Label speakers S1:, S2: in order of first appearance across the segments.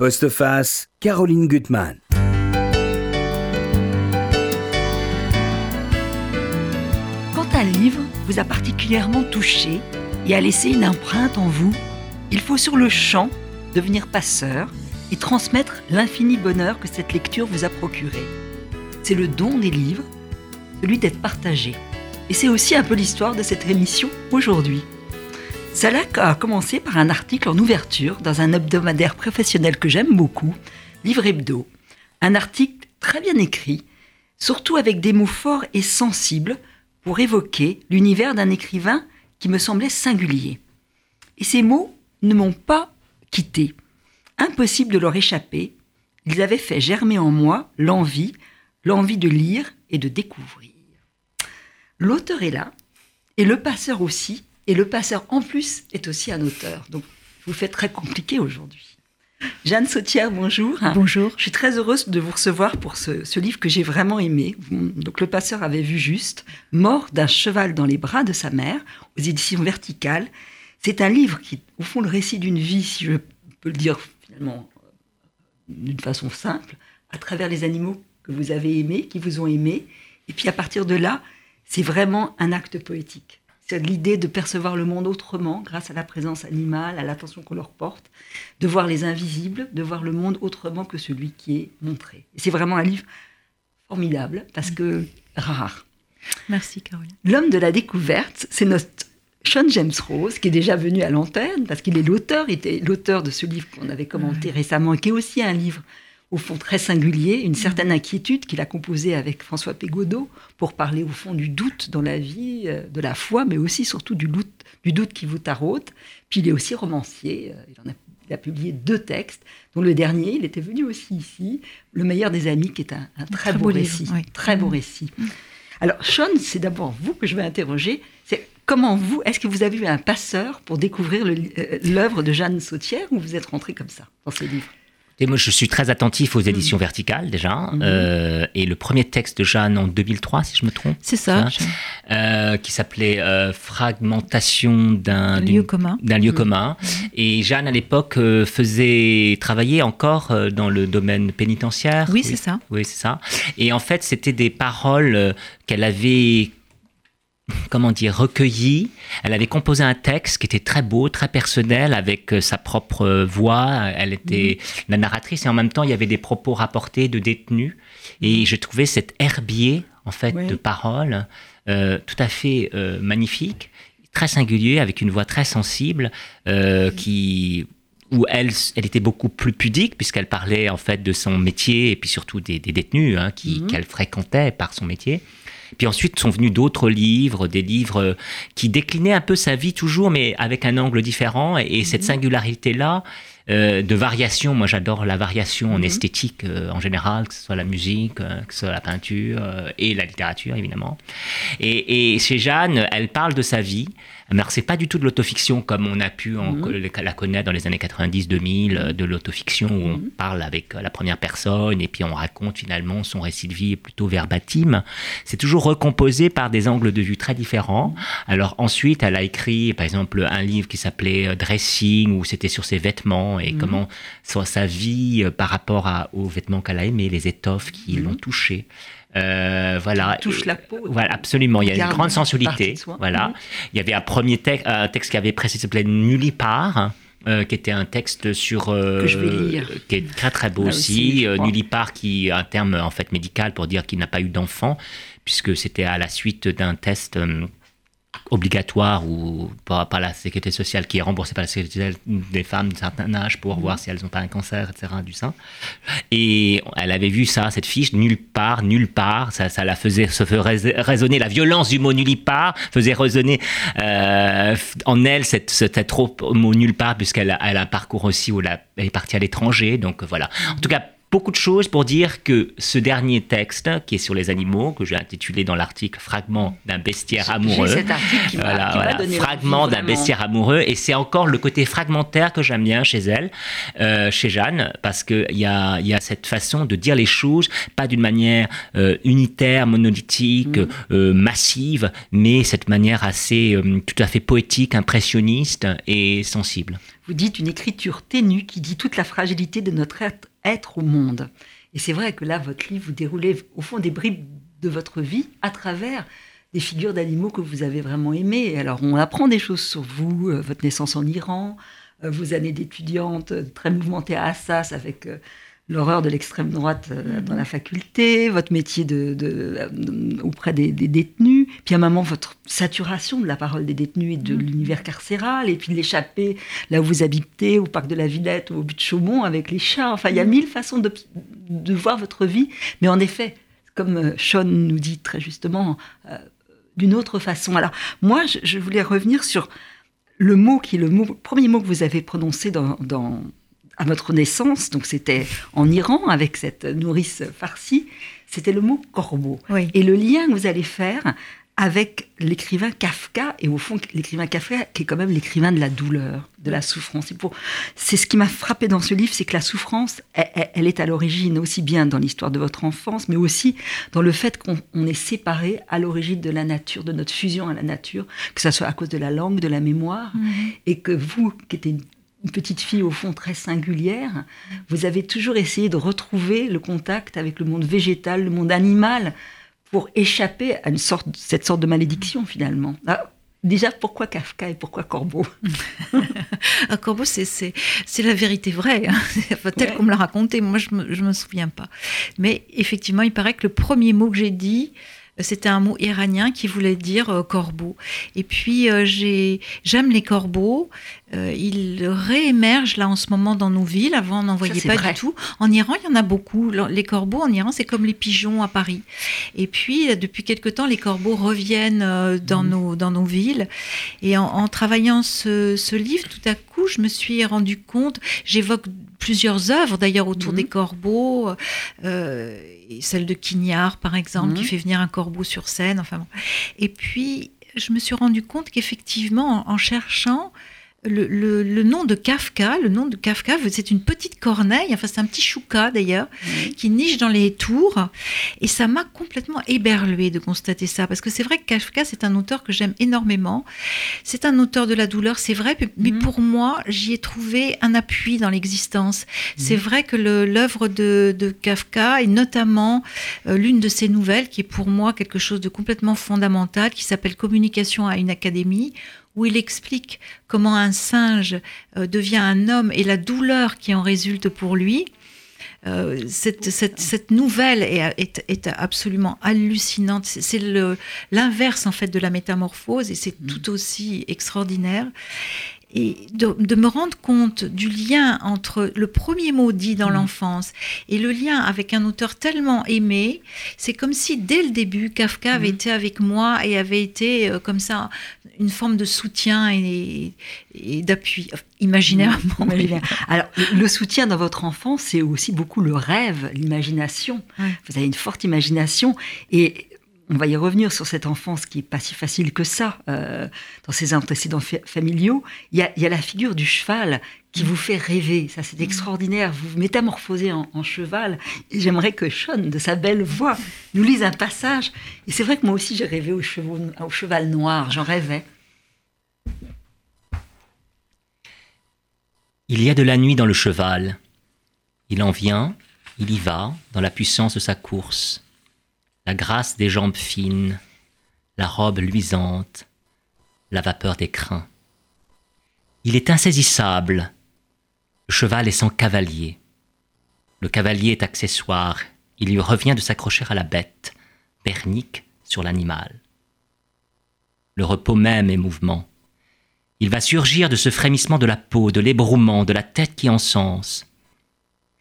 S1: Postface, Caroline Gutmann.
S2: Quand un livre vous a particulièrement touché et a laissé une empreinte en vous, il faut sur le champ devenir passeur et transmettre l'infini bonheur que cette lecture vous a procuré. C'est le don des livres, celui d'être partagé. Et c'est aussi un peu l'histoire de cette émission aujourd'hui. Cela a commencé par un article en ouverture dans un hebdomadaire professionnel que j'aime beaucoup, Livre Hebdo. Un article très bien écrit, surtout avec des mots forts et sensibles pour évoquer l'univers d'un écrivain qui me semblait singulier. Et ces mots ne m'ont pas quitté. Impossible de leur échapper, ils avaient fait germer en moi l'envie, l'envie de lire et de découvrir. L'auteur est là, et le passeur aussi, et le passeur, en plus, est aussi un auteur. Donc, je vous fais très compliqué aujourd'hui. Jeanne Sautière, bonjour.
S3: Bonjour.
S2: Je suis très heureuse de vous recevoir pour ce, livre que j'ai vraiment aimé. Donc, le passeur avait vu juste Mort d'un cheval dans les bras de sa mère, aux éditions verticales. C'est un livre qui, au fond, le récit d'une vie, si je peux le dire finalement euh, d'une façon simple, à travers les animaux que vous avez aimés, qui vous ont aimé. Et puis, à partir de là, c'est vraiment un acte poétique. C'est l'idée de percevoir le monde autrement grâce à la présence animale, à l'attention qu'on leur porte, de voir les invisibles, de voir le monde autrement que celui qui est montré. c'est vraiment un livre formidable parce que rare.
S3: Merci Caroline.
S2: L'homme de la découverte, c'est notre Sean James Rose, qui est déjà venu à l'antenne, parce qu'il est l'auteur, était l'auteur de ce livre qu'on avait commenté récemment, qui est aussi un livre au fond très singulier, une certaine inquiétude qu'il a composée avec François Pégodeau pour parler au fond du doute dans la vie, euh, de la foi, mais aussi surtout du doute, du doute qui vous taraude. Puis il est aussi romancier, euh, il, en a, il a, publié deux textes, dont le dernier, il était venu aussi ici, Le meilleur des amis, qui est un, très, beau, récit. Très beau mm. récit. Alors, Sean, c'est d'abord vous que je vais interroger. C'est comment vous, est-ce que vous avez eu un passeur pour découvrir euh, l'œuvre de Jeanne Sautière ou vous êtes rentré comme ça dans ce livre
S4: et moi, je suis très attentif aux éditions verticales déjà. Mm-hmm. Euh, et le premier texte de Jeanne en 2003, si je me trompe.
S3: C'est ça.
S4: euh, qui s'appelait euh, Fragmentation d'un
S3: lieu commun.
S4: D'un lieu mm. commun. Et Jeanne, à l'époque, faisait travailler encore dans le domaine pénitentiaire.
S3: Oui, c'est ça.
S4: Oui, c'est ça. Et en fait, c'était des paroles qu'elle avait comment dire, recueillie. Elle avait composé un texte qui était très beau, très personnel, avec euh, sa propre euh, voix. Elle était mhm. la narratrice et en même temps, il y avait des propos rapportés de détenus. Et je trouvais cet herbier, en fait, de paroles euh, tout à fait magnifique, très singulier, avec une voix très sensible, qui où elle, elle était beaucoup plus pudique puisqu'elle parlait en fait de son métier et puis surtout des, détenus hein, mhm. qu'elle fréquentait par son métier. Puis ensuite sont venus d'autres livres, des livres qui déclinaient un peu sa vie toujours, mais avec un angle différent. Et, cette mhm. singularité-là, euh, de variation. Moi, j'adore la variation en mhm. esthétique euh, en général, que ce soit la musique, euh, que ce soit la peinture et la littérature, évidemment. Et, chez Jeanne, elle parle de sa vie. Alors, c'est pas du tout de l'autofiction comme on a pu mhm. la connaître dans les années 90-2000, de l'autofiction où on mhm. parle avec la première personne et puis on raconte finalement son récit de vie plutôt verbatim. C'est toujours recomposé par des angles de vue très différents. Alors ensuite, elle a écrit, par exemple, un livre qui s'appelait Dressing, où c'était sur ses vêtements et mhm. comment soit sa vie euh, par rapport aux vêtements qu'elle a aimés, les étoffes qui mhm. l'ont touché.
S2: Euh, voilà. touche la peau.
S4: Voilà, absolument. Il y a une grande sensualité. Voilà. Mhm. Il y avait un premier texte, un texte qui avait précisé, s'appelait Nullipare. Euh, qui était un texte sur
S2: que je vais lire.
S4: qui est très très beau aussi, aussi Nullipare qui est un terme en fait médical pour dire qu'il n'a pas eu d'enfant puisque c'était à la suite d'un test obligatoire ou par, la sécurité sociale qui est remboursée par la sécurité sociale des femmes d'un certain âge pour mhm. voir si elles n'ont pas un cancer, etc. du sein. Et elle avait vu ça, cette fiche, nulle part, nulle part. Ça, ça la faisait, se faisait résonner, la violence du mot nulle part faisait résonner euh, en elle cette, cette trop mot nulle part, puisqu'elle a, elle a un parcours aussi où elle, est partie à l'étranger. Donc voilà. En tout cas, beaucoup de choses pour dire que ce dernier texte, qui est sur les animaux, que j'ai intitulé dans l'article Fragment d'un bestiaire amoureux.
S2: Cet article qui voilà, voilà,
S4: Fragment d'un bestiaire amoureux. Et c'est encore le côté fragmentaire que j'aime bien chez elle, euh, chez Jeanne, parce qu'il y a, y a cette façon de dire les choses, pas d'une manière euh, unitaire, monolithique, mm. euh, massive, mais cette manière assez tout à fait poétique, impressionniste et sensible.
S2: Vous dites une écriture ténue qui dit toute la fragilité de notre être être au monde. Et c'est vrai que là, votre livre, vous déroulez au fond des bribes de votre vie à travers des figures d'animaux que vous avez vraiment aimées. Alors, on apprend des choses sur vous, euh, votre naissance en Iran, euh, vos années d'étudiante euh, très mouvementées à Assas avec l'horreur de l'extrême droite dans la faculté, votre métier de, auprès des, détenus, puis à un moment votre saturation de la parole des détenus et de mm. l'univers carcéral, et puis de l'échapper là où vous habitez, au parc de la Villette ou au but de Chaumont avec les chats. Enfin, il y a mm. mille façons de, de voir votre vie, mais en effet, comme euh, Sean nous dit très justement, d'une autre façon. Alors, moi, je, voulais revenir sur le mot qui est le mot, premier mot que vous avez prononcé dans, dans à votre naissance, donc c'était en Iran avec cette nourrice farcie, c'était le mot corbeau. Et le lien que vous allez faire avec l'écrivain Kafka, et au fond, l'écrivain Kafka, qui est quand même l'écrivain de la douleur, de la souffrance. C'est ce qui m'a frappé dans ce livre, c'est que la souffrance, elle, est à l'origine aussi bien dans l'histoire de votre enfance, mais aussi dans le fait qu'on est séparé à l'origine de la nature, de notre fusion à la nature, que ce soit à cause de la langue, de la mémoire, mhm. et que vous, qui une une petite fille au fond très singulière, vous avez toujours essayé de retrouver le contact avec le monde végétal, le monde animal, pour échapper à une sorte, cette sorte de malédiction finalement. Ah, déjà, pourquoi Kafka et pourquoi Corbeau?
S3: Un Corbeau, c'est la vérité vraie, hein. tel qu'on me l'a raconté. Moi, je ne me, me, souviens pas. Mais effectivement, il paraît que le premier mot que j'ai dit, c'était un mot iranien qui voulait dire euh, corbeau. Et puis euh, j'aime les corbeaux. Euh, ils réémergent là en ce moment dans nos villes. Avant, on n'en voyait pas du tout. En Iran, il y en a beaucoup. Les corbeaux en Iran, c'est comme les pigeons à Paris. Et puis, depuis quelque temps, les corbeaux reviennent dans, mmh. nos, dans nos villes. Et en, travaillant ce, ce, livre, tout à coup, je me suis rendu compte, j'évoque plusieurs œuvres d'ailleurs autour mmh. des corbeaux celle de Quignard, par exemple, qui mhm. fait venir un corbeau sur scène. Enfin Et puis, je me suis rendu compte qu'effectivement, en, cherchant, le, nom de Kafka, le nom de Kafka, c'est une petite corneille, enfin c'est un petit chouka d'ailleurs, qui niche dans les tours. Et ça m'a complètement éberlué de constater ça, parce que c'est vrai que Kafka, c'est un auteur que j'aime énormément. C'est un auteur de la douleur, c'est vrai, mais mhm. pour moi, j'y ai trouvé un appui dans l'existence. C'est mhm. vrai que l'œuvre de, Kafka, et notamment euh, l'une de ses nouvelles, qui est pour moi quelque chose de complètement fondamental, qui s'appelle Communication à une académie, où il explique comment un singe euh, devient un homme et la douleur qui en résulte pour lui. Euh, cette, nouvelle est, est, absolument hallucinante. C'est l'inverse en fait de la métamorphose et c'est mm. tout aussi extraordinaire et de, me rendre compte du lien entre le premier mot dit dans mmh. l'enfance et le lien avec un auteur tellement aimé, c'est comme si dès le début, Kafka avait mmh. été avec moi et avait été euh, comme ça une forme de soutien et, d'appui, imaginairement.
S2: Mmh. Alors, le soutien dans votre enfance, c'est aussi beaucoup le rêve, l'imagination. Vous avez une forte imagination et on va y revenir sur cette enfance qui est pas si facile que ça euh, dans ses antécédents familiaux. Il y, a, la figure du cheval qui vous fait rêver. Ça, c'est extraordinaire. Vous vous métamorphosez en, cheval. Et j'aimerais que Sean, de sa belle voix, nous lise un passage. Et c'est vrai que moi aussi, j'ai rêvé au, au cheval noir. J'en rêvais.
S4: Il y a de la nuit dans le cheval. Il en vient, il y va, dans la puissance de sa course la grâce des jambes fines, la robe luisante, la vapeur des crins. Il est insaisissable. Le cheval est sans cavalier. Le cavalier est accessoire. Il lui revient de s'accrocher à la bête, bernique sur l'animal. Le repos même est mouvement. Il va surgir de ce frémissement de la peau, de l'ébrouement, de la tête qui encense,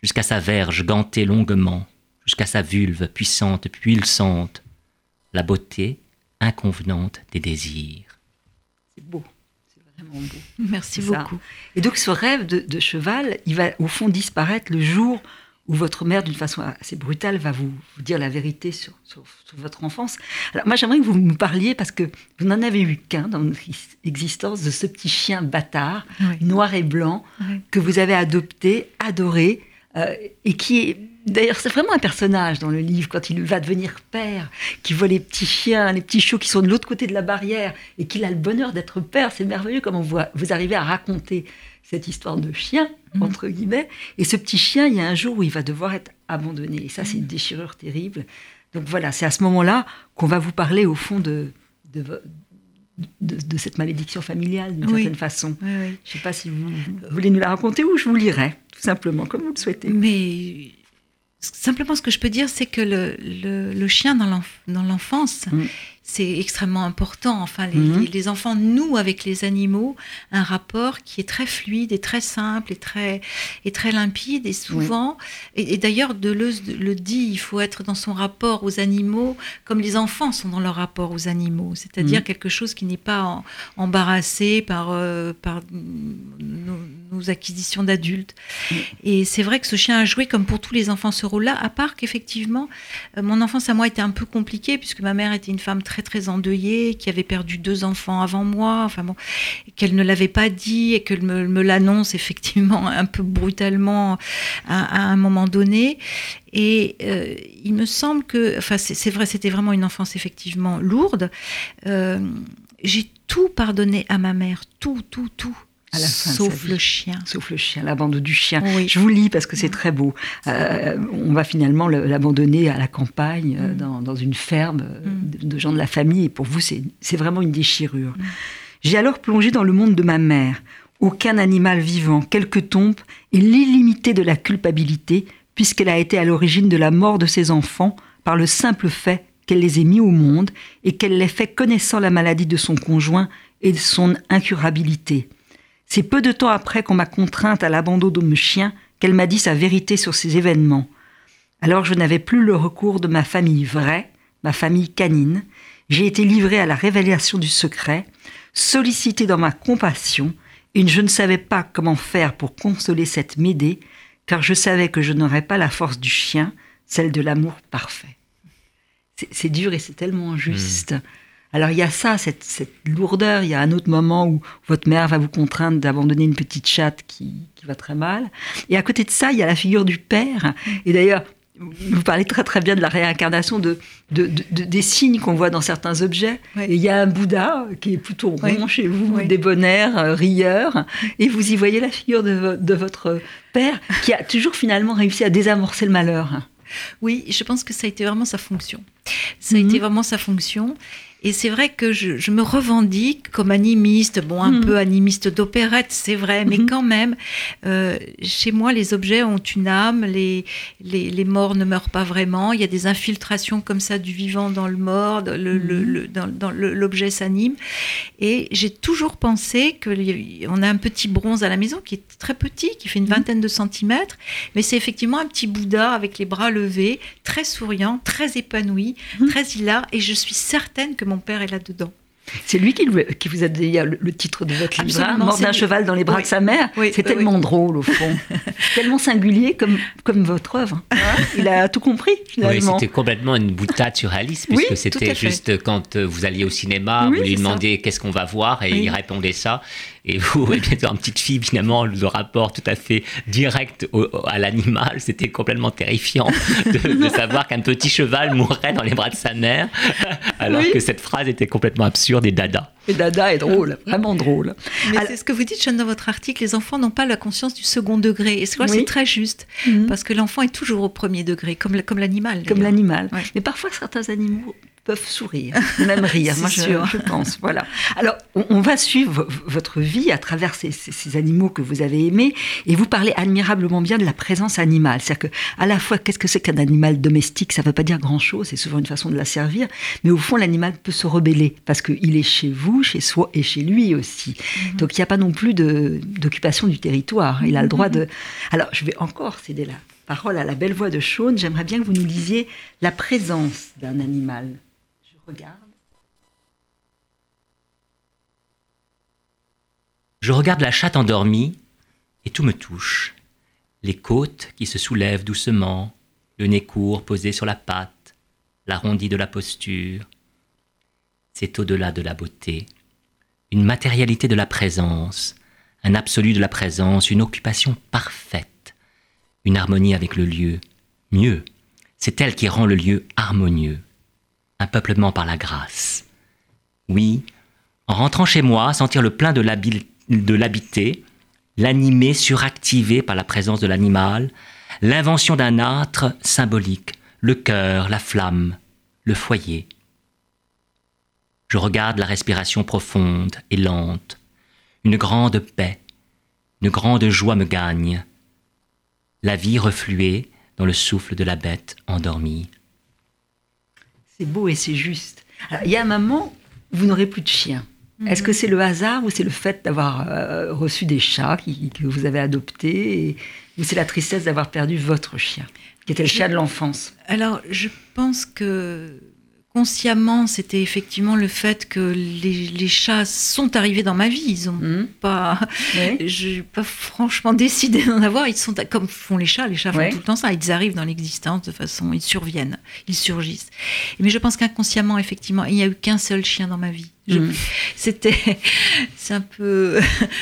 S4: jusqu'à sa verge gantée longuement, jusqu'à sa vulve puissante, pulsante, la beauté inconvenante des désirs.
S2: C'est beau, c'est vraiment beau.
S3: Merci beaucoup.
S2: Et donc ce rêve de, cheval, il va au fond disparaître le jour où votre mère, d'une façon assez brutale, va vous, vous dire la vérité sur, sur, sur, votre enfance. Alors moi, j'aimerais que vous me parliez, parce que vous n'en avez eu qu'un dans votre existence, de ce petit chien bâtard,
S3: Oui.
S2: noir et blanc,
S3: Oui.
S2: que vous avez adopté, adoré, euh, et qui est... D'ailleurs, c'est vraiment un personnage dans le livre, quand il va devenir père, qui voit les petits chiens, les petits chiots qui sont de l'autre côté de la barrière, et qu'il a le bonheur d'être père. C'est merveilleux comment vous, vous arrivez à raconter cette histoire de chien,
S3: Mhm.
S2: entre guillemets. Et ce petit chien, il y a un jour où il va devoir être abandonné. Et ça, c'est une déchirure terrible. Donc voilà, c'est à ce moment-là qu'on va vous parler, au fond, de, de, vo- de, de cette malédiction familiale, d'une
S3: Oui.
S2: certaine façon.
S3: Oui, oui.
S2: Je ne sais pas si vous, vous voulez nous la raconter ou je vous lirai, tout simplement, comme vous le souhaitez.
S3: Mais simplement, ce que je peux dire, c'est que le, le, le chien dans l'enf- dans l'enfance,
S2: Mm.
S3: C'est extrêmement important. Enfin, les,
S2: Mhm.
S3: les- les enfants nouent avec les animaux un rapport qui est très fluide et très simple et très, et très limpide. Et souvent, et, et d'ailleurs, Deleuze le dit, il faut être dans son rapport aux animaux comme les enfants sont dans leur rapport aux animaux, c'est-à-dire
S2: Mhm.
S3: quelque chose qui n'est pas en- embarrassé par, euh, par nos, nos acquisitions d'adultes. Et c'est vrai que ce chien a joué, comme pour tous les enfants, ce rôle-là, à part qu'effectivement, euh, mon enfance à moi était un peu compliquée, puisque ma mère était une femme très, très endeuillée, qui avait perdu deux enfants avant moi, enfin bon, qu'elle ne l'avait pas dit, et qu'elle me, l'annonce effectivement un peu brutalement à, un moment donné. Et euh, il me semble que, enfin, c'est c'est vrai, c'était vraiment une enfance effectivement lourde. Euh, J'ai tout pardonné à ma mère, tout, tout, tout,
S2: À la fin
S3: sauf le chien.
S2: Sauf le chien, l'abandon du chien.
S3: Oui.
S2: Je vous lis parce que c'est très beau. Euh, on va finalement le- l'abandonner à la campagne, euh,
S3: Mm.
S2: dans, dans une ferme euh,
S3: Mm.
S2: de, gens de la famille. Et pour vous, c'est vraiment une déchirure. J'ai alors plongé dans le monde de ma mère. Aucun animal vivant, quelques tombes et l'illimité de la culpabilité, puisqu'elle a été à l'origine de la mort de ses enfants par le simple fait qu'elle les ait mis au monde et qu'elle les fait connaissant la maladie de son conjoint et de son incurabilité. C'est peu de temps après qu'on m'a contrainte à l'abandon de mon chien qu'elle m'a dit sa vérité sur ces événements. Alors je n'avais plus le recours de ma famille vraie, ma famille canine. J'ai été livrée à la révélation du secret, sollicitée dans ma compassion, et je ne savais pas comment faire pour consoler cette Médée, car je savais que je n'aurais pas la force du chien, celle de l'amour parfait. C'est- dur et c'est tellement juste. Alors il y a ça, cette, cette lourdeur. Il y a un autre moment où votre mère va vous contraindre d'abandonner une petite chatte qui, qui va très mal. Et à côté de ça, il y a la figure du père. Et d'ailleurs, vous parlez très très bien de la réincarnation de, de- de- de- des signes qu'on voit dans certains objets.
S3: Oui.
S2: Et il y a un Bouddha qui est plutôt rond
S3: Oui.
S2: chez vous,
S3: Oui.
S2: débonnaire, euh, rieur. Et vous y voyez la figure de, vo- de votre père qui a toujours finalement réussi à désamorcer le malheur.
S3: Oui, je pense que ça a été vraiment sa fonction. Ça a
S2: Mhm.
S3: été vraiment sa fonction. Et c'est vrai que je, je me revendique comme animiste, bon, un
S2: Mhm.
S3: peu animiste d'opérette, c'est vrai, mais
S2: Mhm.
S3: quand même, euh, chez moi, les objets ont une âme, les, les, les morts ne meurent pas vraiment, il y a des infiltrations comme ça du vivant dans le mort, le-
S2: Mhm.
S3: le- dans, dans le- l'objet s'anime. Et j'ai toujours pensé qu'on a un petit bronze à la maison qui est très petit, qui fait une vingtaine de centimètres, mais c'est effectivement un petit Bouddha avec les bras levés, très souriant, très épanoui, très hilar, et je suis certaine que mon père est là-dedans.
S2: C'est lui qui, lui- qui vous a donné le, le titre de votre livre, hein, Mort d'un cheval dans les bras
S3: Oui.
S2: de sa mère.
S3: Oui,
S2: c'est
S3: oui,
S2: tellement drôle au fond. tellement singulier comme, comme votre œuvre. hein. Il a tout compris
S4: Oui,
S2: finalement.
S4: c'était complètement une boutade surréaliste,
S2: Oui,
S4: puisque
S2: tout
S4: c'était juste quand euh, vous alliez au cinéma,
S2: Oui,
S4: vous lui demandiez qu'est-ce qu'on va voir, et
S3: Oui.
S4: il répondait ça. Et vous, eh bien, en petite fille, finalement, le rapport tout à fait direct au- au- à l'animal, c'était complètement terrifiant de, de savoir qu'un petit cheval mourrait dans les bras de sa mère, alors
S2: Oui.
S4: que cette phrase était complètement absurde et dada.
S2: Et Dada est drôle, vraiment drôle.
S3: Mais
S2: Alors-
S3: c'est ce que vous dites, Sean, dans votre article, les enfants n'ont pas la conscience du second degré. Et c'est
S2: Oui.
S3: c'est très juste,
S2: Mhm.
S3: parce que l'enfant est toujours au premier degré, comme, comme l'animal.
S2: Comme l'animal.
S3: Ouais.
S2: Mais parfois, certains animaux peuvent sourire, même rire. Moi, je,
S3: sûr.
S2: je pense. Voilà. Alors, on, on va suivre votre vie à travers ces, ces- ces animaux que vous avez aimés, et vous parlez admirablement bien de la présence animale. C'est-à-dire que, à la fois, qu'est-ce que c'est qu'un animal domestique? Ça ne veut pas dire grand-chose. C'est souvent une façon de la servir, mais au fond, l'animal peut se rebeller parce qu'il est chez vous, chez soi et chez lui aussi. Donc, il n'y a pas non plus d'occupation du territoire. Il a le droit de. Alors, je vais encore céder la parole à la belle voix de Sean. J'aimerais bien que vous nous lisiez la présence d'un animal. Je regarde.
S4: La chatte endormie et tout me touche. les côtes qui se soulèvent doucement, le nez court posé sur la patte, l'arrondi de la posture. C'est au-delà de la beauté, une matérialité de la présence, un absolu de la présence, une occupation parfaite, une harmonie avec le lieu. Mieux, c'est elle qui rend le lieu harmonieux, un peuplement par la grâce. Oui, en rentrant chez moi, sentir le plein de l'habiter, l'animer suractivé par la présence de l'animal, l'invention d'un âtre symbolique, le cœur, la flamme, le foyer. Je regarde la respiration profonde et lente. Une grande paix, une grande joie me gagne. La vie refluée dans le souffle de la bête endormie.
S2: C'est beau et c'est juste. il y a un moment, vous n'aurez plus de chien. Est-ce que c'est le hasard ou c'est le fait d'avoir euh, reçu des chats que vous avez adoptés ou c'est la tristesse d'avoir perdu votre chien, qui était le chien de l'enfance?
S3: Alors, je pense que consciemment, c'était effectivement le fait que les, chats sont arrivés dans ma vie. Ils ont mmh. pas, je pas franchement décidé d'en avoir. Ils sont comme font les chats. Les chats font tout le temps ça. Ils arrivent dans l'existence de façon, ils surviennent, ils surgissent. Mais je pense qu'inconsciemment, effectivement, il n'y a eu qu'un seul chien dans ma vie. Mmh. C'était, c'est un peu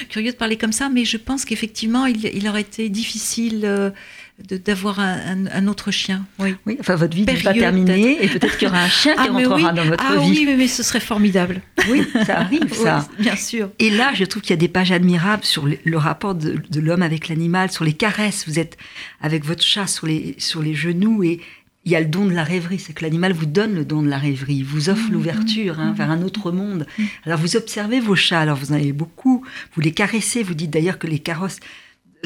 S3: curieux de parler comme ça, mais je pense qu'effectivement, il, aurait été difficile. Euh, d'avoir un, autre chien. Oui.
S2: oui, enfin votre vie n'est pas terminée et peut-être qu'il y aura un chien qui ah, rentrera dans votre
S3: ah,
S2: vie.
S3: Oui, mais, mais, ce serait formidable.
S2: Oui, ça arrive, ça.
S3: bien sûr.
S2: Et là, je trouve qu'il y a des pages admirables sur le, rapport de, l'homme avec l'animal, sur les caresses. Vous êtes avec votre chat sur les, sur les genoux et il y a le don de la rêverie, c'est que l'animal vous donne le don de la rêverie, il vous offre mmh, l'ouverture hein, mmh, vers un autre monde. Mmh. Alors vous observez vos chats, alors vous en avez beaucoup, vous les caressez, vous dites d'ailleurs que les carrosses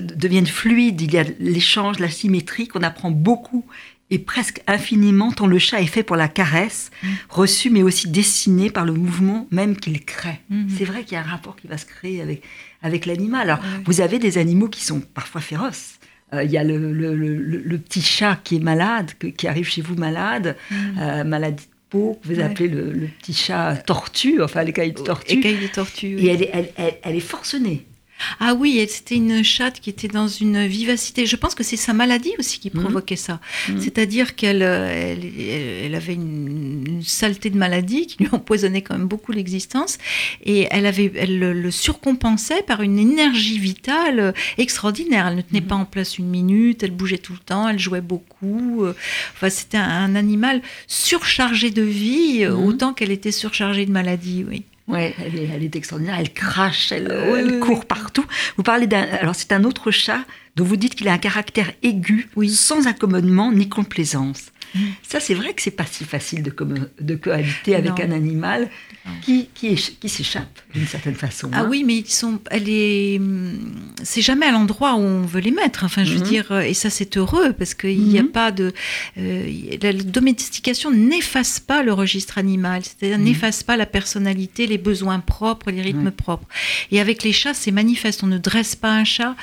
S2: deviennent fluides, il y a l'échange, la symétrie qu'on apprend beaucoup et presque infiniment tant le chat est fait pour la caresse, mm. reçu mais aussi dessiné par le mouvement même qu'il crée. Mm-hmm. C'est vrai qu'il y a un rapport qui va se créer avec, avec l'animal. Alors, vous avez des animaux qui sont parfois féroces. Euh, il y a le, le, petit chat qui est malade, qui arrive chez vous malade, mm. euh, maladie de peau, vous appelez le, petit chat tortue, enfin l'écaille de tortue.
S3: Écaille de tortue.
S2: Et elle est, elle, elle est forcenée.
S3: Ah oui, c'était une chatte qui était dans une vivacité. Je pense que c'est sa maladie aussi qui mhm. provoquait ça. Mhm. C'est-à-dire qu'elle euh, elle, avait une, saleté de maladie qui lui empoisonnait quand même beaucoup l'existence. Et elle, avait, elle le, surcompensait par une énergie vitale extraordinaire. Elle ne tenait mhm. pas en place une minute, elle bougeait tout le temps, elle jouait beaucoup. Enfin, c'était un, animal surchargé de vie autant qu'elle était surchargée de maladie, oui.
S2: Ouais, elle est, extraordinaire. Elle crache, elle, court partout. Vous parlez d'un. Alors, c'est un autre chat dont vous dites qu'il a un caractère aigu, sans accommodement ni complaisance. Ça, c'est vrai que c'est pas si facile de, de cohabiter avec un animal qui, qui, qui s'échappe d'une certaine façon.
S3: Ah
S2: hein.
S3: oui, mais ils sont, elle est, c'est jamais à l'endroit où on veut les mettre. Enfin, je veux mhm. dire, et ça c'est heureux parce qu'il n'y a mhm. pas de, euh, la domestication n'efface pas le registre animal, c'est-à-dire mhm. n'efface pas la personnalité, les besoins propres, les rythmes propres. Et avec les chats, c'est manifeste. On ne dresse pas un chat.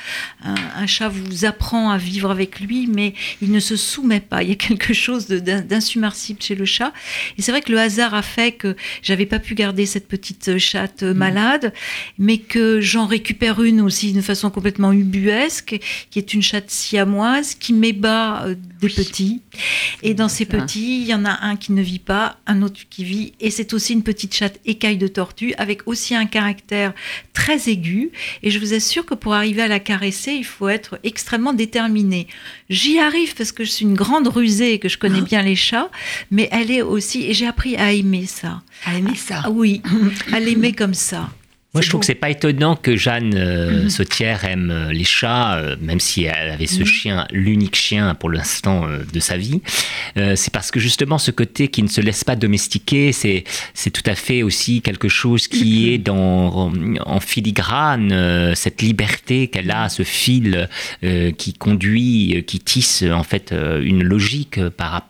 S3: un chat vous apprend à vivre avec lui, mais il ne se soumet pas. Il y a quelque chose d'insubmersible chez le chat. Et c'est vrai que le hasard a fait que j'avais pas pu garder cette petite chatte mm. malade, mais que j'en récupère une aussi d'une façon complètement ubuesque, qui est une chatte siamoise qui m'ébat euh, des petits. Et dans ces petits, il y en a un qui ne vit pas, un autre qui vit, et c'est aussi une petite chatte écaille de tortue avec aussi un caractère très aigu. Et je vous assure que pour arriver à la caresser, il faut être extrêmement déterminé. J'y arrive parce que je suis une grande rusée et que je connais bien les chats, mais elle est aussi, et j'ai appris à aimer ça.
S2: À aimer ça
S3: ah Oui, à l'aimer comme ça.
S4: Moi, je trouve que c'est pas étonnant que Jeanne euh, mhm. Sautière aime euh, les chats, euh, même si elle avait ce mhm. chien, l'unique chien pour l'instant de sa vie. c'est parce que justement, ce côté qui ne se laisse pas domestiquer, c'est c'est tout à fait aussi quelque chose qui mhm. est dans en, filigrane cette liberté qu'elle a, ce fil qui conduit, qui tisse en fait une logique par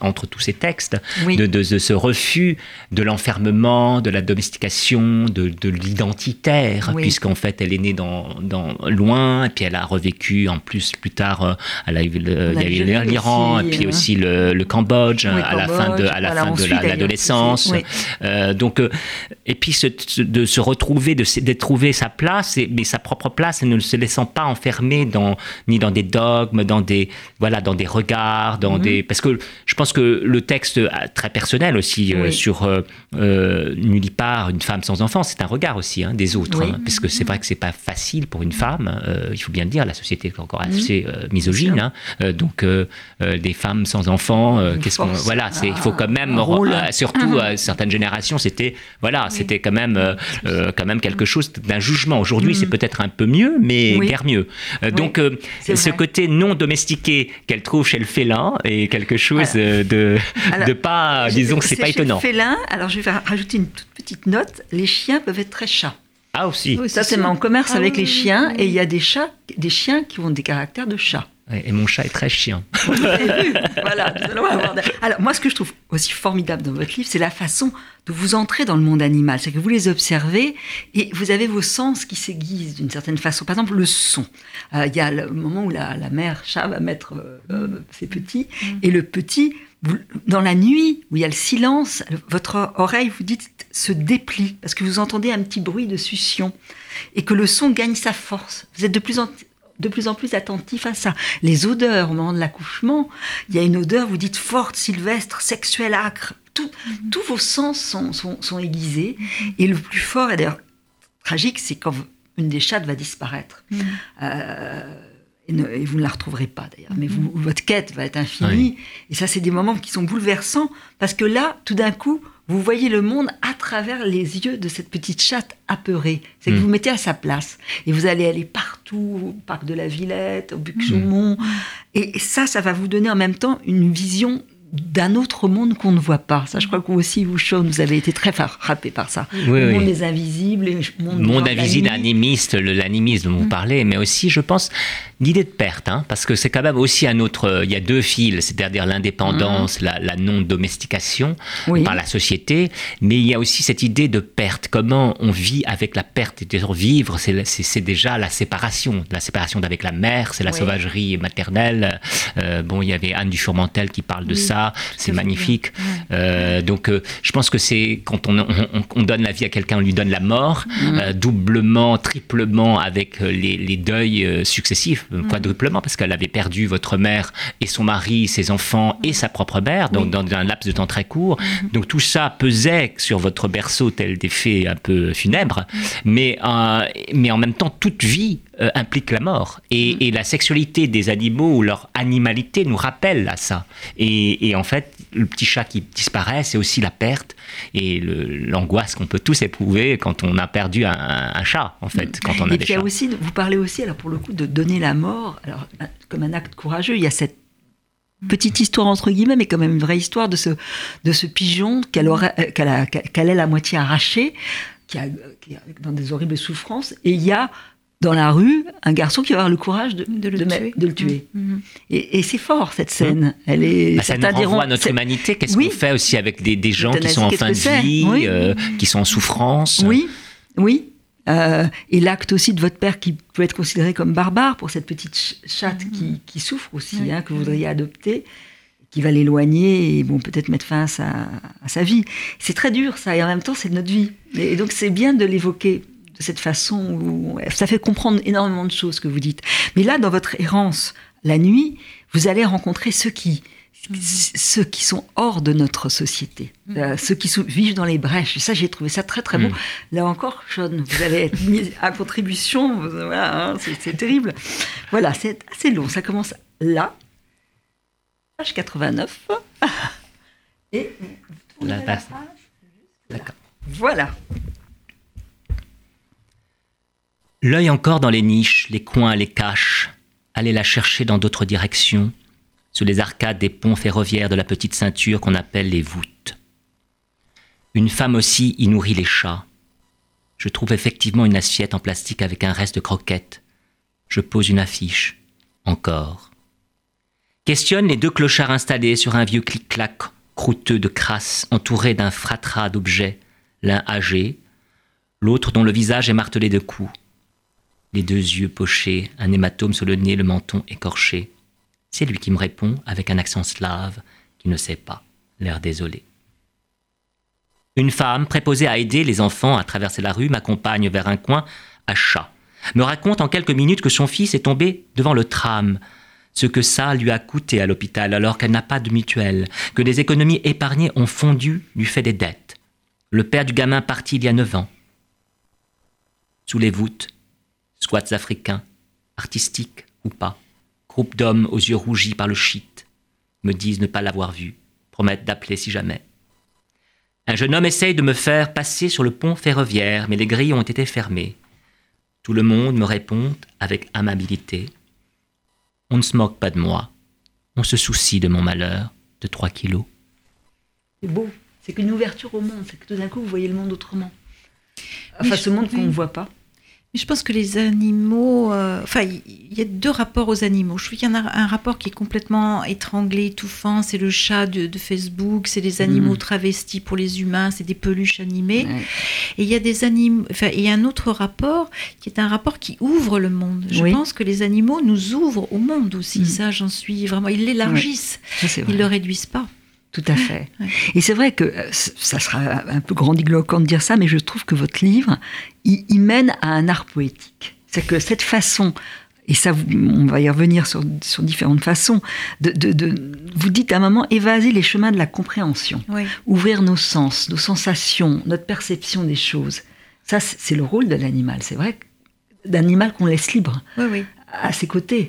S4: entre tous ces textes, de, de, ce refus de l'enfermement, de la domestication, de, de l'identitaire,
S2: Oui.
S4: puisqu'en fait, elle est née dans, dans loin, et puis elle a revécu en plus plus tard. euh, elle a eu le- il y a eu l'Iran, et puis
S2: hein.
S4: aussi le, le Cambodge
S2: Oui,
S4: à la fin de, à la fin de la- l'adolescence.
S2: oui.
S4: Euh, donc, euh, et puis de se retrouver, de, trouver sa place, et, mais sa propre place, et ne se laissant pas enfermer dans ni dans des dogmes, dans des voilà, dans des regards, dans
S2: Mhm.
S4: des parce que je pense que le texte euh, très personnel aussi euh, sur euh, euh, nulle part une femme sans enfant, c'est un regard aussi hein, des autres,
S2: Oui.
S4: hein, parce que c'est vrai que c'est pas facile pour une femme. euh, il faut bien le dire, la société est encore assez euh, misogyne. Hein. Euh, donc des femmes sans enfants, qu'est-ce qu'on voilà, c'est il faut quand même
S2: rôle.
S4: euh, surtout à certaines générations, c'était voilà, c'était quand même quand même quelque chose d'un jugement. Aujourd'hui, c'est peut-être un peu mieux, mais
S2: Oui.
S4: guère mieux. Donc ce côté non domestiqué qu'elle trouve chez le félin est quelque chose de
S2: Alors,
S4: de pas disons que c'est pas étonnant.
S2: Félin, alors je vais rajouter une toute petite note. Les chiens peuvent être très chats.
S4: Ah aussi.
S3: Oui,
S2: Ça, c'est en commerce
S3: Ah
S2: avec
S3: oui,
S2: les chiens,
S3: oui.
S2: et il y a des chats, des chiens qui ont des caractères de chats.
S4: Ouais, Et mon chat est très chien.
S2: Vous avez vu voilà, nous allons avoir des- Alors, moi, ce que je trouve aussi formidable dans votre livre, c'est la façon de vous entrer dans le monde animal. C'est que vous les observez et vous avez vos sens qui s'aiguisent d'une certaine façon. Par exemple, le son. Euh, Il y a le moment où la, la mère chat va mettre euh, euh, ses petits et le petit, vous- dans la nuit où il y a le silence, votre oreille, vous dites, se déplie parce que vous entendez un petit bruit de succion et que le son gagne sa force. Vous êtes de plus en de plus en plus attentif à ça. Les odeurs au moment de l'accouchement, il y a une odeur, vous dites forte, sylvestre, sexuelle, acre. Tout- Tous vos sens sont, sont, sont aiguisés. Et le plus fort, et d'ailleurs tragique, c'est quand une des chattes va disparaître. Euh, et, ne- et vous ne la retrouverez pas d'ailleurs. Mais vous, votre quête va être infinie. Et ça, c'est des moments qui sont bouleversants parce que là, tout d'un coup, vous voyez le monde à travers les yeux de cette petite chatte apeurée. C'est que
S4: Mm.
S2: vous mettez à sa place. Et vous allez aller partout, au parc de la Villette, au Buc-Chaumont. Et ça, ça va vous donner en même temps une vision d'un autre monde qu'on ne voit pas. Ça, je crois que vous aussi, vous, Sean, vous avez été très frappé par ça.
S4: Oui,
S2: le
S4: oui.
S2: monde des invisibles, le monde,
S4: invisible, animiste, l'animisme dont vous parlez, mais aussi, je pense, l'idée de perte, hein, parce que c'est quand même aussi un autre. euh, Il y a deux fils, c'est-à-dire l'indépendance, la, la non-domestication
S2: Oui.
S4: par la société, mais il y a aussi cette idée de perte. Comment on vit avec la perte et vivre, c'est déjà la séparation, la séparation d'avec la mère, c'est la sauvagerie maternelle. Euh, bon, il y avait Anne Dufourmentel qui parle de
S3: Oui,
S4: ça, c'est magnifique. Euh, donc, euh, je pense que c'est quand on, on- on donne la vie à quelqu'un, on lui donne la mort, euh, doublement, triplement avec les, les deuils successifs, euh, quadruplement, parce qu'elle avait perdu votre mère et son mari, ses enfants et sa propre mère, donc dans un laps de temps très court. Donc tout ça pesait sur votre berceau tel des faits un peu funèbres, mais, mais en même temps, toute vie euh, implique la mort. Et, et la sexualité des animaux ou leur animalité nous rappelle à ça. Et, et en fait, le petit chat qui disparaît, c'est aussi la perte et l'angoisse qu'on peut tous éprouver quand on a perdu un, un chat, en fait, quand on a
S2: Et
S4: des
S2: puis il y a
S4: chats.
S2: aussi, vous parlez aussi, alors pour le coup, de donner la mort, alors comme un acte courageux. Il y a cette petite histoire entre guillemets, mais quand même une vraie histoire de ce de ce pigeon qu'elle euh, qu'elle a, qu'elle est la moitié arraché, qui a, qui est dans des horribles souffrances. Et il y a dans la rue un garçon qui va avoir le courage de,
S3: De le
S2: de,
S3: tuer.
S2: de le tuer.
S3: Mhm.
S2: Et, et c'est fort cette scène. Elle est.
S4: Bah, ça nous renvoie
S2: diront-
S4: à notre humanité. Qu'est-ce
S2: Oui.
S4: qu'on fait aussi avec des, des gens qui sont en fin de vie,
S2: Oui.
S4: euh, qui sont en souffrance?
S2: Oui, oui. Euh, et l'acte aussi de votre père qui peut être considéré comme barbare pour cette petite ch- chatte qui, qui souffre aussi, hein, que vous voudriez adopter, qui va l'éloigner et bon, peut-être mettre fin à sa, à sa vie. C'est très dur ça, et en même temps c'est notre vie. Et donc c'est bien de l'évoquer de cette façon où ça fait comprendre énormément de choses que vous dites. Mais là, dans votre errance la nuit, vous allez rencontrer ceux qui ceux qui sont hors de notre société, euh, ceux qui vivent dans les brèches. Et ça, j'ai trouvé ça très très beau.
S4: Mm.
S2: Là encore, Sean, vous allez être mis à contribution. Voilà, hein, c'est terrible. Voilà, c'est assez long. Ça commence là, page 89. Et vous
S4: La
S2: la page.
S4: D'accord.
S2: Voilà.
S4: L'œil encore dans les niches, les coins, les caches. Allez la chercher dans d'autres directions, sous les arcades des ponts ferroviaires de la petite ceinture qu'on appelle les voûtes. Une femme aussi y nourrit les chats. Je trouve effectivement une assiette en plastique avec un reste de croquettes. Je pose une affiche. Encore. Questionne les deux clochards installés sur un vieux clic-clac croûteux de crasse entouré d'un fratras d'objets, l'un âgé, L'autre dont le visage est martelé de coups. Les deux yeux pochés, un hématome sur le nez, le menton écorché. C'est lui qui me répond avec un accent slave qui ne sait pas, l'air désolé. Une femme, préposée à aider les enfants à traverser la rue, m'accompagne vers un coin à chat. Me raconte en quelques minutes que son fils est tombé devant le tram, ce que ça lui a coûté à l'hôpital alors qu'elle n'a pas de mutuelle, que les économies épargnées ont fondu du fait des dettes. Le père du gamin parti il y a neuf ans. Sous les voûtes, squats africains, artistiques ou pas, groupe d'hommes aux yeux rougis par le shit, me disent ne pas l'avoir vu, promettent d'appeler si jamais. Un jeune homme essaye de me faire passer sur le pont ferroviaire, mais les grilles ont été fermées. Tout le monde me répond avec amabilité. On ne se moque pas de moi. On se soucie de mon malheur, de trois kilos.
S2: C'est beau. C'est qu'une ouverture au monde. C'est que tout d'un coup, vous voyez le monde autrement. Enfin, ce monde qu'on ne voit pas.
S3: Mais je pense que les animaux, euh, enfin, il y a deux rapports aux animaux. Je trouve qu'il y en a un rapport qui est complètement étranglé, étouffant. C'est le chat de, Facebook, c'est les animaux mm. travestis pour les humains, c'est des peluches animées. Et il y a des animaux, enfin, il y a un autre rapport qui est un rapport qui ouvre le monde. Je pense que les animaux nous ouvrent au monde aussi. Mm. Ça, j'en suis vraiment. Ils l'élargissent. Ils le réduisent pas.
S2: Tout à fait. Et c'est vrai que euh, ça sera un peu grandiloquent de dire ça, mais je trouve que votre livre, il, mène à un art poétique. C'est que cette façon, et ça, on va y revenir sur, différentes façons, de, vous dites à un moment évaser les chemins de la compréhension, ouvrir nos sens, nos sensations, notre perception des choses. Ça, c'est le rôle de l'animal. C'est vrai, d'animal qu'on laisse libre à ses côtés.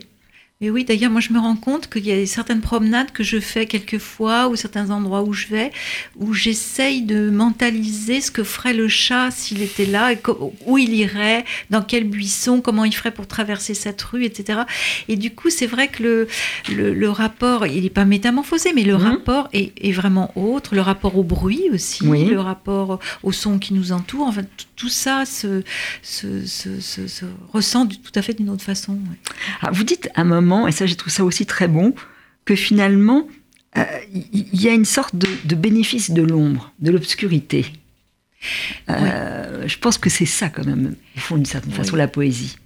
S3: Et oui, d'ailleurs, moi, je me rends compte qu'il y a certaines promenades que je fais quelquefois, ou certains endroits où je vais, où j'essaye de mentaliser ce que ferait le chat s'il était là, et où il irait, dans quel buisson, comment il ferait pour traverser cette rue, etc. Et du coup, c'est vrai que le, le, rapport, il n'est pas métamorphosé, mais le mmh. rapport est, est, vraiment autre. Le rapport au bruit aussi, le rapport au son qui nous entoure. Enfin, tout ça se, se, se, ressent tout à fait d'une autre façon.
S2: Ah, vous dites à un moment, et ça j'ai trouvé ça aussi très bon, que finalement, euh, il y a une sorte de, bénéfice de l'ombre, de l'obscurité. Euh, je pense que c'est ça quand même, au fond, d'une certaine façon, la poésie.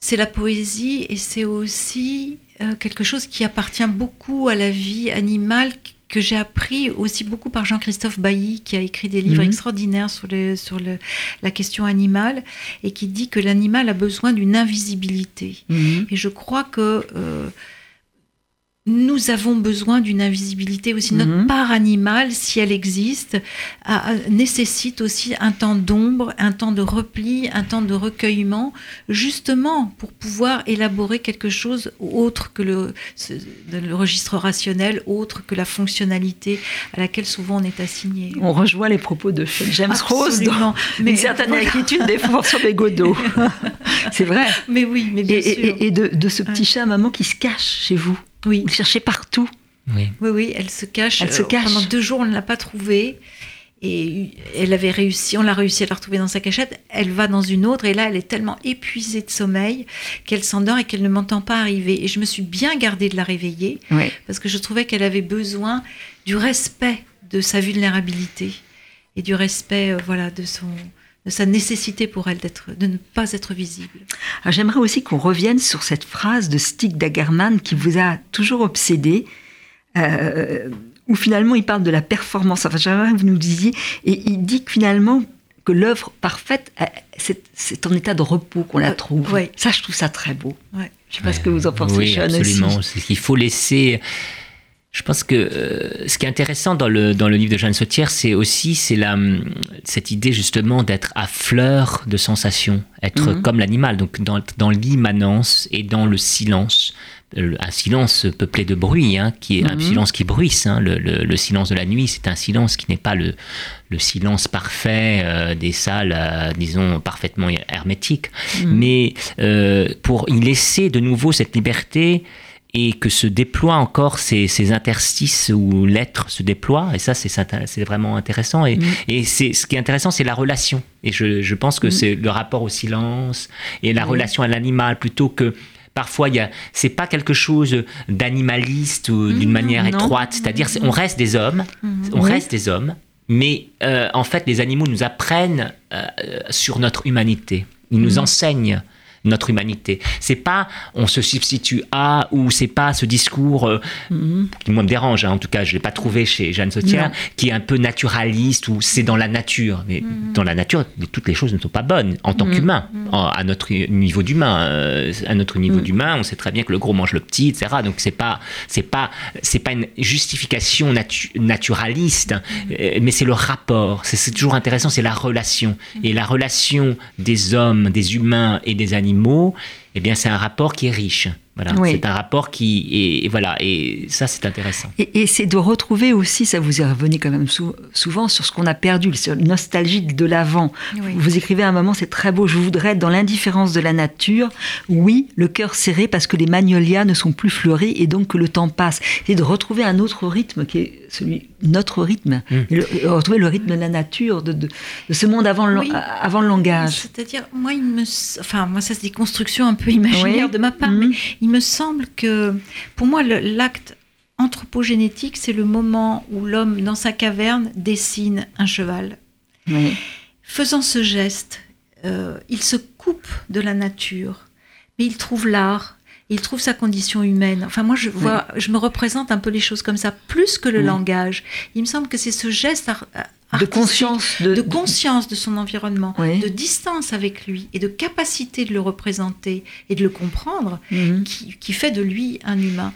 S3: C'est la poésie et c'est aussi euh, quelque chose qui appartient beaucoup à la vie animale que j'ai appris aussi beaucoup par Jean-Christophe Bailly, qui a écrit des livres mhm. extraordinaires sur, le, sur le, la question animale, et qui dit que l'animal a besoin d'une invisibilité. Mhm. Et je crois que euh, nous avons besoin d'une invisibilité aussi. Notre mhm. part animale, si elle existe, nécessite aussi un temps d'ombre, un temps de repli, un temps de recueillement, justement pour pouvoir élaborer quelque chose autre que le, le registre rationnel, autre que la fonctionnalité à laquelle souvent on est assigné.
S2: On rejoint les propos de James Rose dans mais une certaine inquiétude des sur les godots. C'est vrai.
S3: Mais oui, mais bien
S2: et,
S3: sûr.
S2: Et, de, ce petit chat maman qui se cache chez vous. Oui. Vous cherchez partout.
S3: Oui. oui, oui, elle se cache. Elle se cache. Pendant deux jours, on ne l'a pas trouvée. Et elle avait réussi, on l'a réussi à la retrouver dans sa cachette. Elle va dans une autre et là, elle est tellement épuisée de sommeil qu'elle s'endort et qu'elle ne m'entend pas arriver. Et je me suis bien gardée de la réveiller parce que je trouvais qu'elle avait besoin du respect de sa vulnérabilité et du respect, euh, voilà, de son, sa nécessité pour elle d'être, de ne pas être visible.
S2: j'aimerais aussi qu'on revienne sur cette phrase de Stig Dagerman qui vous a toujours obsédé, euh, où finalement il parle de la performance. Enfin, j'aimerais que vous nous disiez, et il dit que finalement que l'œuvre parfaite, euh, c'est, en état de repos qu'on la euh, trouve. Ça, je trouve ça très beau. Je ne sais pas ce que vous en pensez,
S4: Oui, absolument. C'est qu'il faut laisser je pense que euh, ce qui est intéressant dans le, dans le livre de Jeanne Sautière, c'est aussi c'est la, cette idée justement d'être à fleur de sensations, être mhm. comme l'animal, donc dans, dans l'immanence et dans le silence. Un silence peuplé de bruit, hein, qui est un mhm. silence qui bruisse. Hein. Le, le, silence de la nuit, c'est un silence qui n'est pas le, le silence parfait euh, des salles, euh, disons, parfaitement hermétiques, mhm. mais pour y laisser de nouveau cette liberté et que se déploient encore ces, interstices où l'être se déploie. Et ça, c'est vraiment intéressant. Et, mm. et c'est ce qui est intéressant, c'est la relation. Et je, je pense que mm. c'est le rapport au silence et la mm. relation à l'animal plutôt que parfois il c'est pas quelque chose d'animaliste ou d'une manière étroite c'est-à-dire on reste des hommes on reste des hommes Mais euh, en fait, les animaux nous apprennent euh, sur notre humanité. Ils nous enseignent notre humanité. C'est pas on se substitue à ou c'est pas ce discours euh, qui moi me dérange. hein, en tout cas, je l'ai pas trouvé chez Jeanne Sautière, qui est un peu naturaliste ou c'est dans la nature. Mais dans la nature, toutes les choses ne sont pas bonnes en tant qu'humain, en- à notre niveau d'humain. euh, à notre niveau d'humain, on sait très bien que le gros mange le petit, etc. Donc c'est pas c'est pas c'est pas une justification natu- naturaliste, euh, mais c'est le rapport. C'est- C'est toujours intéressant, c'est la relation et la relation des hommes, des humains et des animaux animaux eh bien, c'est un rapport qui est riche. Voilà,
S2: Oui.
S4: c'est un rapport qui est et voilà et ça c'est intéressant.
S2: Et, et c'est de retrouver aussi, ça vous est revenu quand même sou- souvent sur ce qu'on a perdu, sur la nostalgie de l'avant.
S3: Oui.
S2: Vous écrivez à un moment, c'est très beau, je voudrais être dans l'indifférence de la nature, oui, le cœur serré parce que les magnolias ne sont plus fleuris et donc que le temps passe. Et de retrouver un autre rythme qui est celui, notre rythme,
S4: Mm.
S2: le- et retrouver le rythme de la nature, de, de- de ce monde avant le,
S3: Oui.
S2: avant le langage.
S3: C'est-à-dire, moi, il me, enfin, moi, ça c'est des constructions un peu imaginaires
S2: Oui.
S3: de ma part,
S2: Mhm.
S3: mais il me semble que, pour moi, l'acte anthropogénétique, c'est le moment où l'homme, dans sa caverne, dessine un cheval.
S2: Oui.
S3: Faisant ce geste, euh, il se coupe de la nature, mais il trouve l'art. Il trouve sa condition humaine. Enfin, moi, je vois, je me représente un peu les choses comme ça, plus que le
S2: Oui.
S3: langage. Il me semble que c'est ce geste ar-
S2: De conscience. De,
S3: de conscience de son environnement,
S2: Oui.
S3: de distance avec lui et de capacité de le représenter et de le comprendre
S2: Mhm.
S3: qui, qui fait de lui un humain.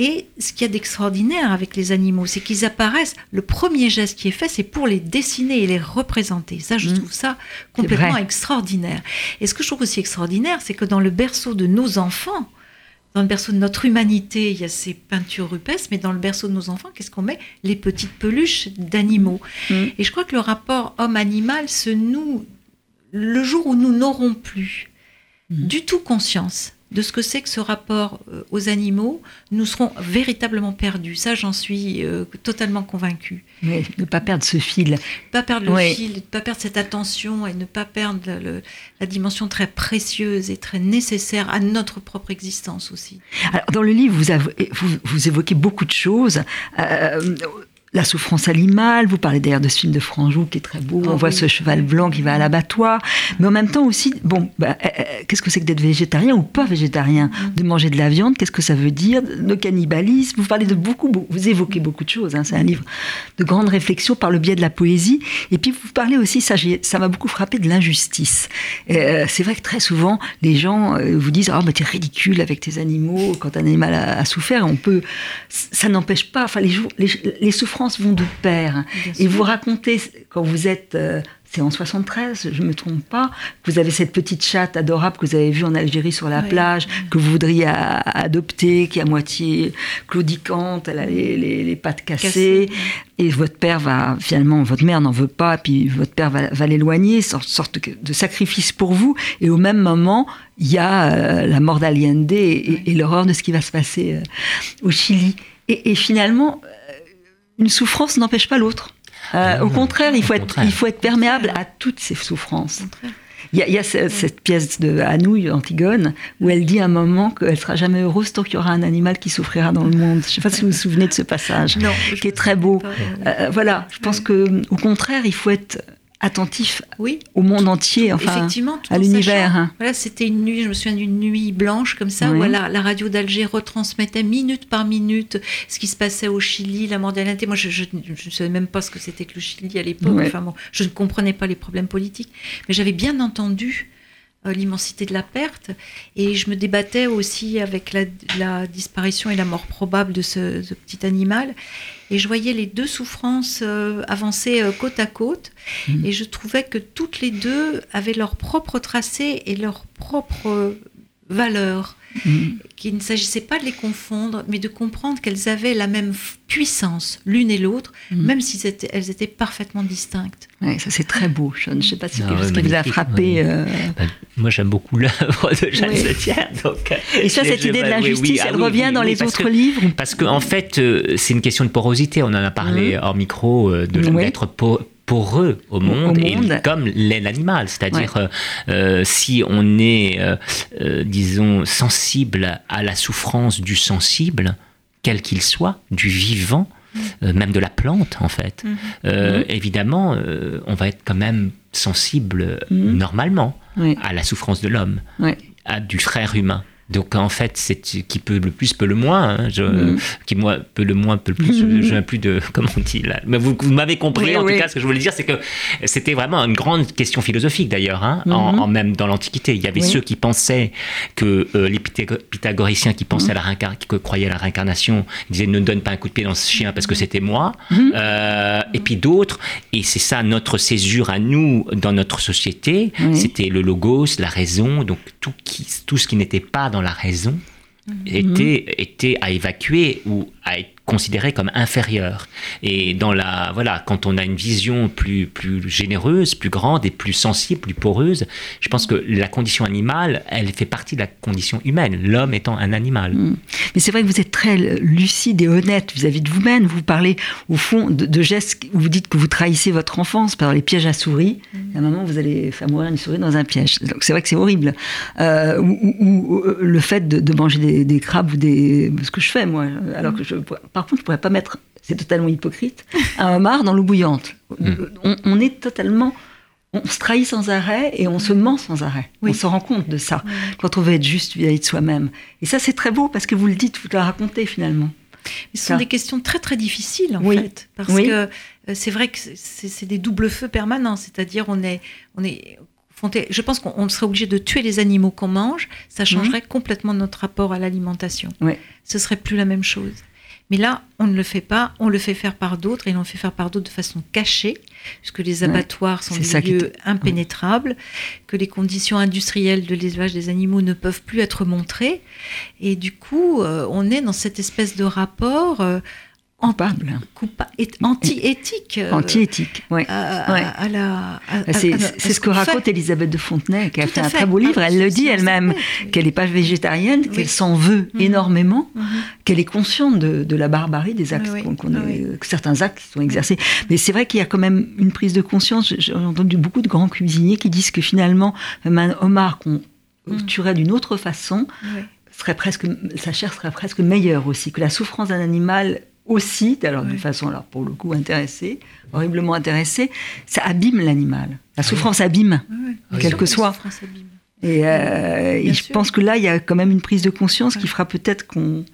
S3: Et ce qu'il y a d'extraordinaire avec les animaux, c'est qu'ils apparaissent. Le premier geste qui est fait, c'est pour les dessiner et les représenter. Ça, je
S2: Mhm.
S3: trouve ça complètement extraordinaire. Et ce que je trouve aussi extraordinaire, c'est que dans le berceau de nos enfants, dans le berceau de notre humanité, il y a ces peintures rupestres, mais dans le berceau de nos enfants, qu'est-ce qu'on met? Les petites peluches d'animaux.
S2: Mhm.
S3: Et je crois que le rapport homme-animal se noue le jour où nous n'aurons plus
S2: Mhm.
S3: du tout conscience de ce que c'est que ce rapport euh, aux animaux, nous serons véritablement perdus. Ça, j'en suis euh, totalement convaincue.
S2: Oui, ne pas perdre ce fil.
S3: Pas perdre le
S2: Oui.
S3: fil, ne pas perdre cette attention et ne pas perdre le- la dimension très précieuse et très nécessaire à notre propre existence aussi.
S2: Alors, dans le livre, vous, avez- vous, vous évoquez beaucoup de choses. Euh, la souffrance animale, vous parlez d'ailleurs de ce film de Franjou qui est très beau,
S3: Oh
S2: on voit
S3: oui.
S2: ce cheval blanc qui va à l'abattoir, mais en même temps aussi, bon, bah, euh, euh, qu'est-ce que c'est que d'être végétarien ou pas végétarien
S3: Mm.
S2: De manger de la viande, qu'est-ce que ça veut dire Le cannibalisme, vous parlez de beaucoup, vous évoquez beaucoup de choses, hein, c'est un livre de grande réflexion par le biais de la poésie, et puis vous parlez aussi, ça m'a beaucoup frappé, de l'injustice. Euh, c'est vrai que très souvent, les gens vous disent, ah, mais t'es ridicule avec tes animaux, quand un animal a, a souffert, on peut... Ça n'empêche pas, enfin, les, jou- les, les souffrances vont de pair. Et vous racontez, quand vous êtes, euh, c'est en 73, je ne me trompe pas, que vous avez cette petite chatte adorable que vous avez vue en Algérie sur la plage, que vous voudriez adopter, qui est à moitié claudicante, elle a les, les- les pattes cassées.
S3: Cassé,
S2: Et votre père va, finalement, votre mère n'en veut pas, puis votre père va, va l'éloigner, sorte, sorte de sacrifice pour vous. Et au même moment, il y a euh, la mort d'Allende et, et- et l'horreur de ce qui va se passer euh, au Chili. Et, et finalement, une souffrance n'empêche pas l'autre. Euh,
S4: Non,
S2: au contraire, il faut,
S4: au
S2: être,
S4: contraire.
S2: il faut être perméable à toutes ces souffrances. Il y a, il y a ce- cette pièce de Anouilh, Antigone, où elle dit à un moment qu'elle sera jamais heureuse tant qu'il y aura un animal qui souffrira dans le monde. Je ne sais pas si vous vous souvenez de ce passage,
S3: Non,
S2: qui est très beau.
S3: pas,
S2: Euh, voilà, je pense que au contraire, il faut être attentif
S3: Oui,
S2: au monde entier, enfin,
S3: effectivement, tout
S2: à l'univers. hein.
S3: Voilà, c'était une nuit, je me souviens d'une nuit blanche comme ça,
S2: Oui.
S3: où la, la radio d'Alger retransmettait minute par minute ce qui se passait au Chili, la mortalité. Moi, je ne savais même pas ce que c'était que le Chili à l'époque. Enfin, bon, je ne comprenais pas les problèmes politiques, mais j'avais bien entendu euh, l'immensité de la perte, et je me débattais aussi avec la, la disparition et la mort probable de ce, ce petit animal, et je voyais les deux souffrances euh, avancer euh, côte à côte,
S2: Mhm.
S3: et je trouvais que toutes les deux avaient leur propre tracé et leur propre euh, valeur,
S2: Mhm.
S3: qu'il ne s'agissait pas de les confondre, mais de comprendre qu'elles avaient la même puissance l'une et l'autre,
S2: Mhm.
S3: même si elles étaient, elles étaient parfaitement distinctes.
S2: Ouais, ça c'est très beau. Je ne sais pas si c'est quelque chose qui vous a frappé.
S4: oui.
S2: euh,
S4: Ben, moi, j'aime beaucoup l'œuvre de Jeanne
S2: Oui.
S4: Sautière. Donc, euh,
S2: Et ça, cette idée de
S4: oui,
S2: l'injustice,
S4: oui, ah
S2: elle
S4: oui,
S2: revient
S4: oui,
S2: dans
S4: oui,
S2: les autres
S4: que-
S2: livres
S4: Parce qu'en en fait, euh, c'est une question de porosité. On en a parlé
S2: Mhm.
S4: hors micro, euh, de
S2: Oui.
S4: Poreux au monde, et
S2: monde.
S4: comme l'est l'animal. C'est-à-dire, euh, euh, si on est, euh, disons, sensible à la souffrance du sensible, quel qu'il soit, du vivant, euh, même de la plante en fait.
S3: Mhm.
S4: Euh,
S2: Mhm.
S4: Évidemment, on va être quand même sensible
S2: Mhm.
S4: normalement
S2: Oui.
S4: à la souffrance de l'homme,
S2: Oui.
S4: à du frère humain. Donc en fait, c'est qui peut le plus peut le moins. hein. Je-
S2: Mhm.
S4: Qui moi peut le moins peut le plus. Je n'ai plus de comment on dit là. Mais vous, vous m'avez compris.
S2: Oui,
S4: en
S2: oui.
S4: tout cas, ce que je voulais dire, c'est que c'était vraiment une grande question philosophique d'ailleurs. hein, en,
S2: Mhm.
S4: en même dans l'Antiquité, il y avait
S2: Oui.
S4: ceux qui pensaient que euh, les Pythago- pythagoriciens qui pensaient à la réincar- qui croyaient à la réincarnation disaient ne donne pas un coup de pied dans ce chien parce que c'était moi.
S2: Mhm.
S4: Euh, et puis d'autres, et c'est ça notre césure à nous dans notre société, c'était le logos, la raison, donc tout, qui, tout ce qui n'était pas dans la raison était, était à évacuer ou à être considéré comme inférieur. Et dans la, voilà, quand on a une vision plus, plus généreuse, plus grande et plus sensible, plus poreuse, je pense que la condition animale, elle fait partie de la condition humaine, l'homme étant un animal.
S2: Mais c'est vrai que vous êtes très lucide et honnête vis-à-vis de vous-même. Vous parlez, au fond, de, de gestes où vous dites que vous trahissez votre enfance par les pièges à souris. À un moment, vous allez faire mourir une souris dans un piège. Donc c'est vrai que c'est horrible. Euh, ou, ou- ou, euh, le fait de, de manger des, des crabes ou des... Ce que je fais, moi. Alors que je... Par contre, je pourrais pas mettre... C'est totalement hypocrite. Un homard dans l'eau bouillante. On, on est totalement... On se trahit sans arrêt et on se ment sans arrêt.
S3: Oui.
S2: On se rend compte de ça quand on veut être juste vis-à-vis de soi-même. Et ça, c'est très beau parce que vous le dites, vous le racontez finalement.
S3: Mais ce
S2: Ça.
S3: sont des questions très très difficiles en
S2: Oui.
S3: fait, parce
S2: Oui.
S3: que euh, c'est vrai que c'est c'est des doubles feux permanents, c'est-à-dire on est, on est confronté- Je pense qu'on on serait obligé de tuer les animaux qu'on mange, ça changerait complètement notre rapport à l'alimentation.
S2: Ouais.
S3: Ce serait plus la même chose. Mais là, on ne le fait pas, on le fait faire par d'autres, et on le fait faire par d'autres de façon cachée, puisque les
S2: Ouais.
S3: abattoirs sont des lieux impénétrables, que les conditions industrielles de l'élevage des animaux ne peuvent plus être montrées, et du coup, euh, on est dans cette espèce de rapport euh,
S2: Coupable.
S3: coupa- anti-éthique. euh,
S2: Anti-éthique. Ouais.
S3: à-
S2: C'est ce que raconte
S3: fait.
S2: Elisabeth de Fontenay, qui a fait un très beau
S3: Ah,
S2: livre. Elle le dit elle-même, qu'elle n'est pas végétarienne,
S3: Oui.
S2: qu'elle s'en veut
S3: Mhm.
S2: énormément,
S3: Mhm.
S2: qu'elle est consciente de, de la barbarie des actes,
S3: Ah oui. oui.
S2: que certains actes qui sont exercés. Mais c'est vrai qu'il y a quand même une prise de conscience. J'ai- entendu beaucoup de grands cuisiniers qui disent que finalement, même un homard qu'on
S3: Mhm.
S2: tuerait d'une autre façon,
S3: Oui.
S2: serait presque, sa chair serait presque meilleure aussi, que la souffrance d'un animal aussi, alors d'une
S3: Ouais.
S2: façon alors pour le coup intéressée, horriblement intéressée, ça abîme l'animal. La souffrance abîme.
S3: Oui, oui.
S4: Oui.
S2: Quel que soit. Et, euh, et je pense que là, il y a quand même une prise de conscience qui fera peut-être qu'on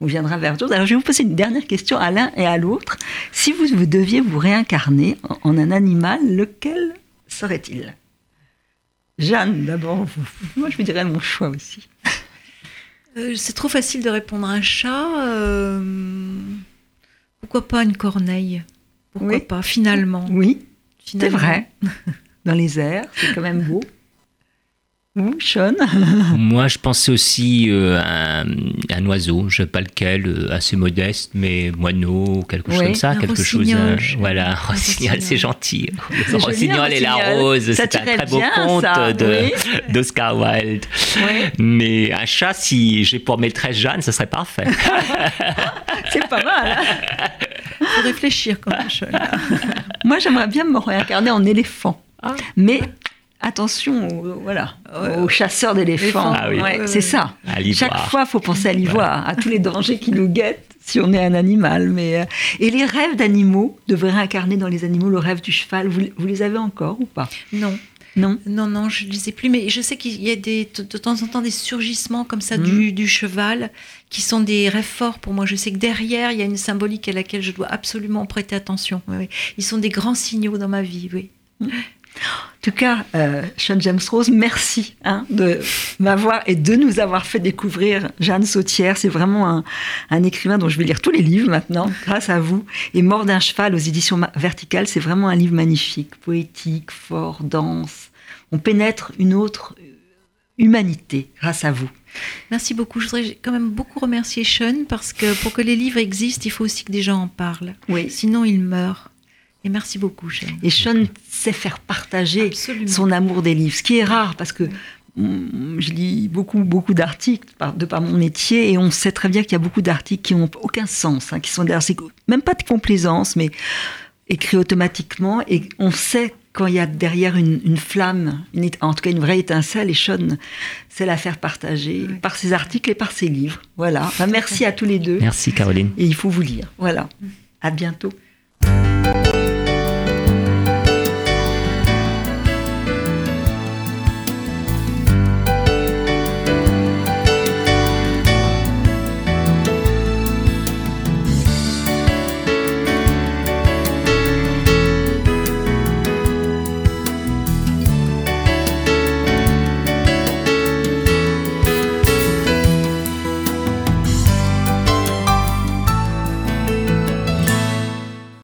S2: viendra vers d'autres. Alors je vais vous poser une dernière question à l'un et à l'autre. Si vous, vous deviez vous réincarner en, en un animal, lequel serait-il? Jeanne, d'abord. Moi, je vous dirais mon choix aussi.
S3: Euh, c'est trop facile de répondre à un chat. euh, Pourquoi pas une corneille? Pourquoi
S2: Oui.
S3: pas Finalement.
S2: Oui, c'est
S3: Finalement.
S2: vrai. Dans les airs, c'est quand même beau. Vous, Sean
S4: Moi, je pensais aussi euh, à un, un oiseau, je ne sais pas lequel, euh, assez modeste, mais moineau, quelque chose
S2: Oui.
S4: comme ça, quelque chose. euh, voilà, rossignol, c'est gentil. Rossignol et la rose, c'est un très beau conte de-
S2: oui.
S4: d'Oscar Wilde.
S2: Oui.
S4: Mais un chat, si j'ai pour maîtresse Jeanne, ce serait parfait.
S2: C'est pas mal. hein
S3: faut réfléchir quand même. Sean.
S2: Moi, j'aimerais bien me réincarner en éléphant.
S3: Ah.
S2: Mais attention, aux, voilà, aux chasseurs d'éléphants.
S4: Ah oui.
S2: Ouais,
S3: Ouais,
S2: c'est ça. Chaque fois, il faut penser à l'ivoire, à tous les dangers qui nous guettent si on est un animal. Mais euh, et les rêves d'animaux, de réincarner dans les animaux, le rêve du cheval, vous, vous les avez encore ou pas?
S3: Non,
S2: Non?
S3: non, non, je ne les ai plus. Mais je sais qu'il y a des, de, de temps en temps des surgissements comme ça
S2: Mhm.
S3: du, du cheval qui sont des rêves forts pour moi. Je sais que derrière, il y a une symbolique à laquelle je dois absolument prêter attention. Oui, oui. Ils sont des grands signaux dans ma vie. Oui.
S2: En tout cas, euh, Sean James Rose, merci hein, de m'avoir et de nous avoir fait découvrir Jeanne Sautière. C'est vraiment un, un écrivain dont je vais lire tous les livres maintenant, grâce à vous. Et Mort d'un cheval aux éditions Verticales, c'est vraiment un livre magnifique, poétique, fort, dense. On pénètre une autre humanité grâce à vous.
S3: Merci beaucoup. Je voudrais quand même beaucoup remercier Sean parce que pour que les livres existent, il faut aussi que des gens en parlent.
S2: Oui.
S3: Sinon, ils meurent. Et merci beaucoup, Sean.
S2: Et Sean sait faire partager
S3: Absolument.
S2: son amour des livres, ce qui est rare parce que mm, je lis beaucoup, beaucoup d'articles de par mon métier et on sait très bien qu'il y a beaucoup d'articles qui n'ont aucun sens, hein, qui sont derrière, c'est même pas de complaisance, mais écrits automatiquement et on sait quand il y a derrière une, une flamme, une en tout cas une vraie étincelle, et Sean sait la faire partager
S3: Oui.
S2: par ses articles et par ses livres. Voilà. Enfin, merci à tous les deux.
S4: Merci Caroline.
S2: Et il faut vous lire. Voilà. À bientôt.